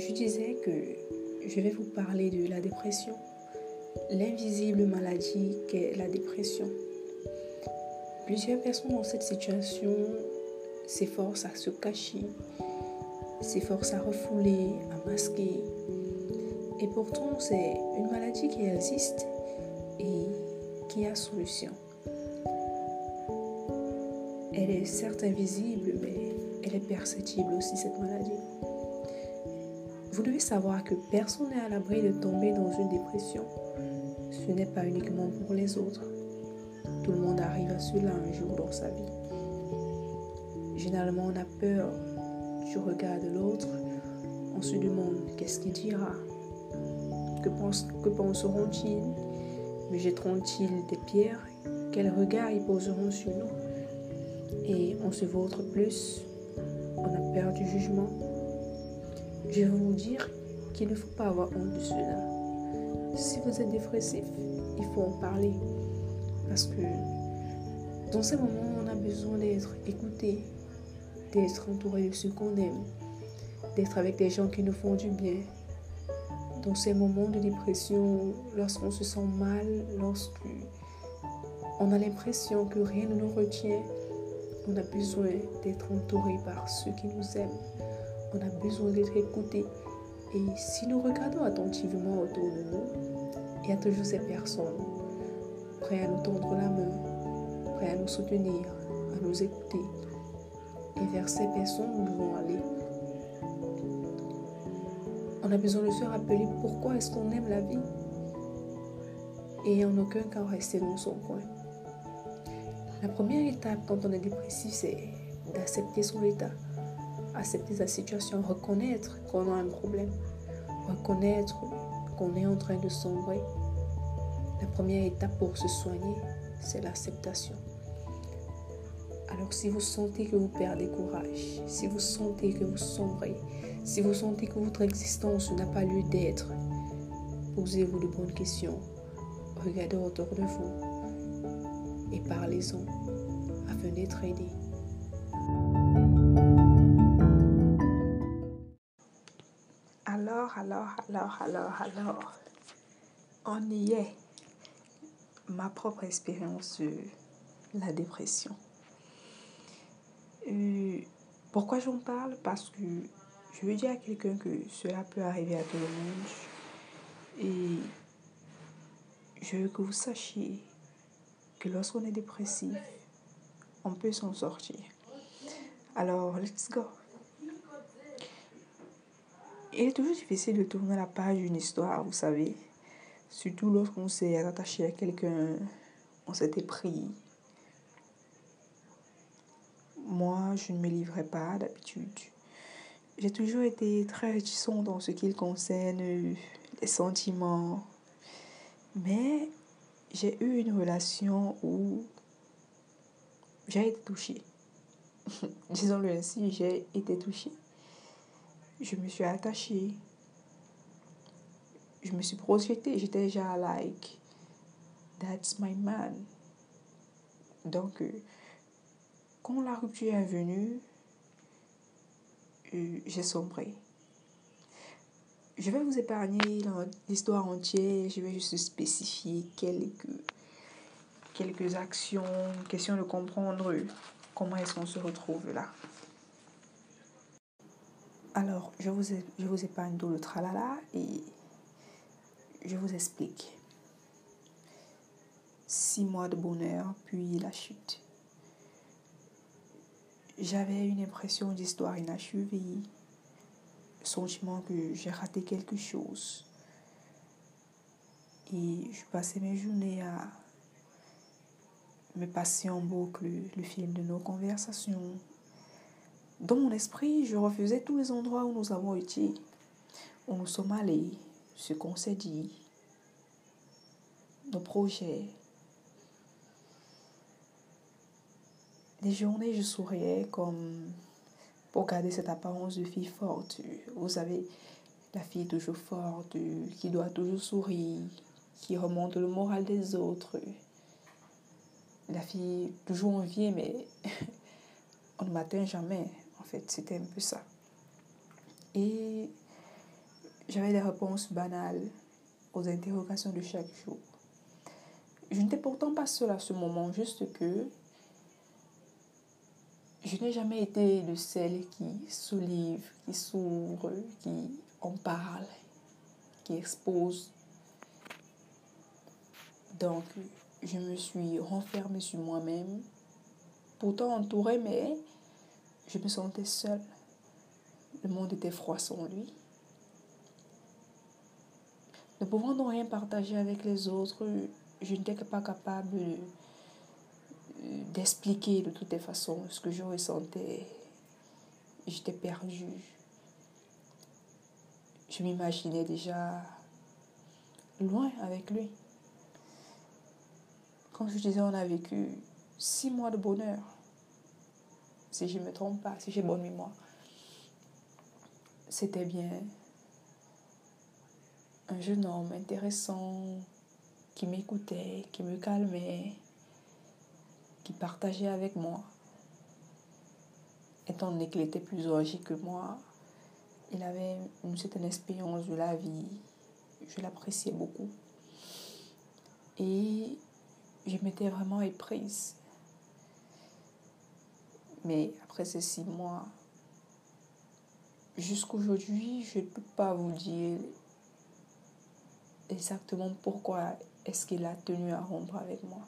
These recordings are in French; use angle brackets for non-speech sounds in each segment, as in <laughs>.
je disais que je vais vous parler de la dépression, l'invisible maladie qu'est la dépression. Plusieurs personnes dans cette situation s'efforcent à se cacher, s'efforcent à refouler, à masquer. Et pourtant, c'est une maladie qui existe et qui a solution. Elle est certes invisible, mais elle est perceptible aussi, cette maladie. Vous devez savoir que personne n'est à l'abri de tomber dans une dépression. Ce n'est pas uniquement pour les autres. Tout le monde arrive à cela un jour dans sa vie. Généralement, on a peur du regard de l'autre. On se demande qu'est-ce qu'il dira? Que, pense, que penseront-ils? Me jetteront-ils des pierres? Quel regard ils poseront sur nous? Et on se vautre plus. On a peur du jugement je vais vous dire qu'il ne faut pas avoir honte de cela. Si vous êtes dépressif, il faut en parler. Parce que dans ces moments, on a besoin d'être écouté, d'être entouré de ceux qu'on aime, d'être avec des gens qui nous font du bien. Dans ces moments de dépression, lorsqu'on se sent mal, lorsqu'on a l'impression que rien ne nous retient, on a besoin d'être entouré par ceux qui nous aiment on a besoin d'être écouté. Et si nous regardons attentivement autour de nous, il y a toujours ces personnes prêtes à nous tendre la main, prêtes à nous soutenir, à nous écouter. Et vers ces personnes, nous devons aller. On a besoin de se rappeler pourquoi est-ce qu'on aime la vie et en aucun cas rester dans son coin. La première étape quand on est dépressif, c'est d'accepter son état accepter sa situation, reconnaître qu'on a un problème, reconnaître qu'on est en train de sombrer. La première étape pour se soigner, c'est l'acceptation. Alors si vous sentez que vous perdez courage, si vous sentez que vous sombrez, si vous sentez que votre existence n'a pas lieu d'être, posez-vous de bonnes questions, regardez autour de vous et parlez-en afin d'être aidé. alors, alors, alors, alors, on y est. Ma propre expérience de la dépression. Euh, pourquoi j'en parle? Parce que je veux dire à quelqu'un que cela peut arriver à tout le monde. Et je veux que vous sachiez que lorsqu'on est dépressif, on peut s'en sortir. Alors, let's go. Il est toujours difficile de tourner la page d'une histoire, vous savez. Surtout lorsqu'on s'est attaché à quelqu'un, on s'était pris. Moi, je ne me livrais pas d'habitude. J'ai toujours été très réticente dans ce qui concerne les sentiments. Mais j'ai eu une relation où j'ai été touchée. <laughs> Disons-le ainsi, j'ai été touchée je me suis attachée. Je me suis projetée. J'étais déjà like, that's my man. Donc, euh, quand la rupture est venue, euh, j'ai sombré. Je vais vous épargner l'histoire entière. Je vais juste spécifier quelques, quelques actions, question de comprendre comment est-ce qu'on se retrouve là. Alors, je vous, épargne tout le tralala et je vous explique. Six mois de bonheur, puis la chute. J'avais une impression d'histoire inachevée, sentiment que j'ai raté quelque chose. Et je passais mes journées à me passer en boucle le film de nos conversations, dans mon esprit, je refusais tous les endroits où nous avons été, où nous sommes allés, ce qu'on s'est dit, nos projets. Des journées, je souriais comme pour garder cette apparence de fille forte. Vous savez, la fille toujours forte, qui doit toujours sourire, qui remonte le moral des autres. La fille toujours enviée, mais <laughs> on ne m'atteint jamais. C'était un peu ça. Et j'avais des réponses banales aux interrogations de chaque jour. Je n'étais pourtant pas seule à ce moment, juste que je n'ai jamais été de celle qui soulève, qui s'ouvre, qui en parle, qui expose. Donc, je me suis renfermée sur moi-même, pourtant entourée, mais je me sentais seule. Le monde était froid sans lui. Ne pouvant donc rien partager avec les autres, je n'étais pas capable d'expliquer de toutes les façons ce que je ressentais. J'étais perdue. Je m'imaginais déjà loin avec lui. Comme je disais, on a vécu six mois de bonheur. Si je ne me trompe pas, si j'ai bonne mémoire. C'était bien. Un jeune homme intéressant qui m'écoutait, qui me calmait, qui partageait avec moi. Étant donné qu'il était plus âgé que moi, il avait une certaine expérience de la vie. Je l'appréciais beaucoup. Et je m'étais vraiment éprise. Mais après ces six mois, jusqu'aujourd'hui, je ne peux pas vous dire exactement pourquoi est-ce qu'il a tenu à rompre avec moi.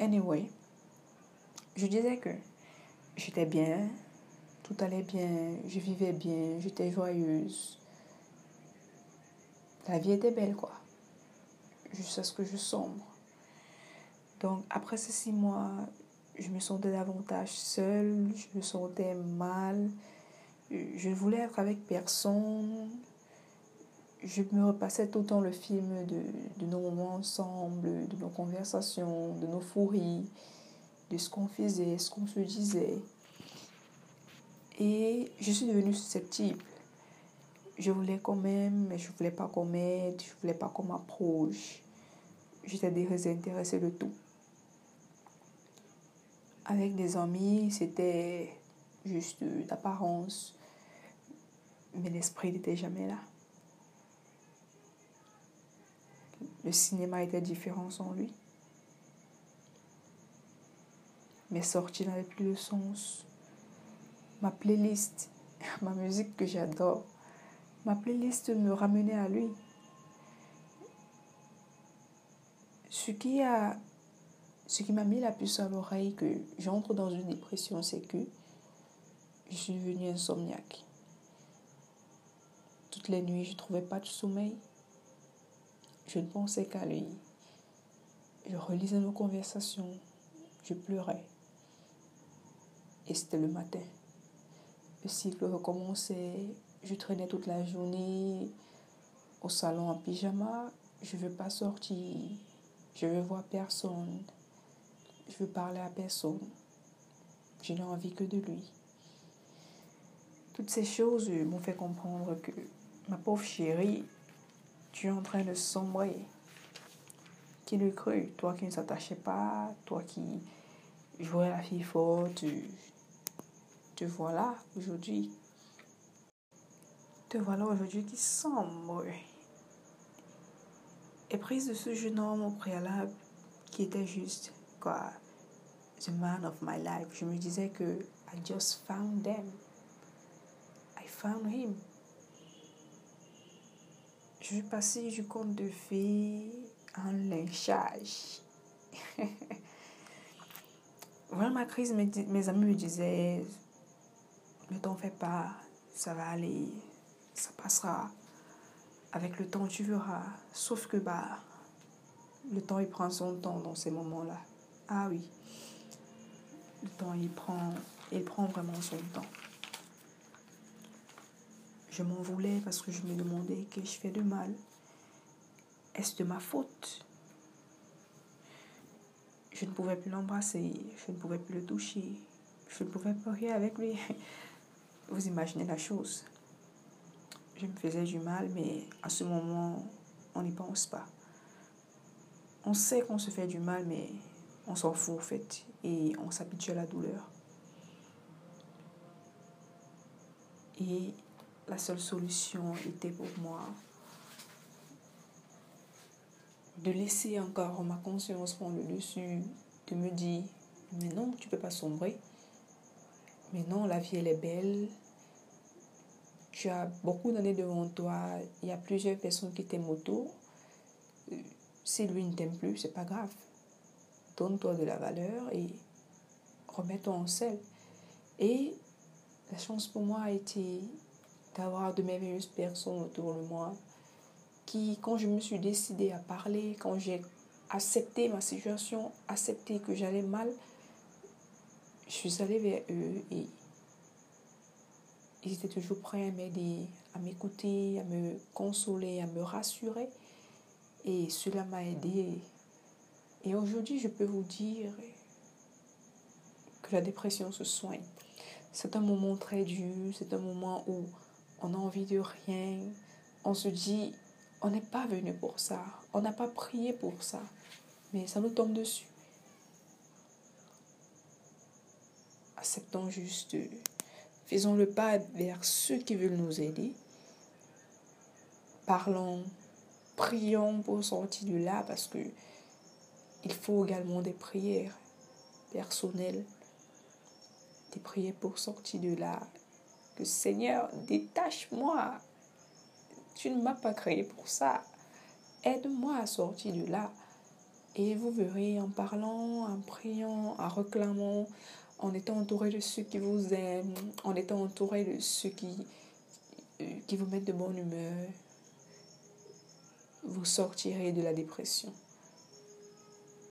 Anyway, je disais que j'étais bien, tout allait bien, je vivais bien, j'étais joyeuse. La vie était belle, quoi. Jusqu'à ce que je sombre. Donc, après ces six mois, je me sentais davantage seule, je me sentais mal, je voulais être avec personne. Je me repassais tout le temps le film de, nos moments ensemble, de nos conversations, de nos fourries, de ce qu'on faisait, ce qu'on se disait. Et je suis devenue susceptible. Je voulais quand même, mais je voulais pas qu'on m'aide, je voulais pas qu'on m'approche. J'étais désintéressée de tout. Avec des amis, c'était juste d'apparence, mais l'esprit n'était jamais là. Le cinéma était différent sans lui. Mes sorties n'avaient plus de sens. Ma playlist, <laughs> ma musique que j'adore, ma playlist me ramenait à lui. Ce qui a ce qui m'a mis la puce à l'oreille que j'entre dans une dépression, c'est que je suis devenue insomniaque. Toutes les nuits, je ne trouvais pas de sommeil. Je ne pensais qu'à lui. Je relisais nos conversations. Je pleurais. Et c'était le matin. Le cycle recommençait. Je traînais toute la journée au salon en pyjama. Je ne veux pas sortir. Je veux voir personne. Je veux parler à personne. Je n'ai envie que de lui. Toutes ces choses m'ont fait comprendre que ma pauvre chérie, tu es en train de sombrer. Qui le cru Toi qui ne s'attachais pas, toi qui jouais la fille forte, te voilà aujourd'hui. Te voilà aujourd'hui qui sombre. Et prise de ce jeune homme au préalable qui était juste quoi, the man of my life. Je me disais que I just found them. I found him. Je suis passée du conte de fées en lynchage. <laughs> Voilà ma crise, mes, mes amis me disaient, ne t'en pas, ça va aller, ça passera. Avec le temps, tu verras. Sauf que bah, le temps, il prend son temps dans ces moments-là. Ah oui. Le temps, il prend, vraiment son temps. Je m'en voulais parce que je me demandais que je fais de mal. Est-ce de ma faute? Je ne pouvais plus l'embrasser, je ne pouvais plus le toucher, je ne pouvais rien avec lui. <laughs> Vous imaginez la chose. Je me faisais du mal, mais à ce moment, on n'y pense pas. On sait qu'on se fait du mal, mais on s'en fout en fait et on s'habitue à la douleur. Et la seule solution était pour moi de laisser encore ma conscience prendre le dessus, de me dire, mais non, tu peux pas sombrer. Mais non, la vie, elle est belle. Tu as beaucoup d'années devant toi. Il y a plusieurs personnes qui t'aiment autour. Si lui ne t'aime plus, c'est pas grave. Donne-toi de la valeur et remets-toi en selle. Et la chance pour moi a été d'avoir de merveilleuses personnes autour de moi qui, quand je me suis décidée à parler, quand j'ai accepté ma situation, accepté que j'allais mal, je suis allée vers eux et ils étaient toujours prêts à m'aider, à m'écouter, à me consoler, à me rassurer. Et cela m'a aidé. Et aujourd'hui, je peux vous dire que la dépression se soigne. C'est un moment très dur, c'est un moment où on a envie de rien. On se dit, on n'est pas venu pour ça, on n'a pas prié pour ça, mais ça nous tombe dessus. Acceptons juste, faisons le pas vers ceux qui veulent nous aider. Parlons, prions pour sortir de là parce que il faut également des prières personnelles, des prières pour sortir de là. Que Seigneur, détache-moi. Tu ne m'as pas créé pour ça. Aide-moi à sortir de là. Et vous verrez en parlant, en priant, en réclamant, en étant entouré de ceux qui vous aiment, en étant entouré de ceux qui, euh, qui vous mettent de bonne humeur, vous sortirez de la dépression.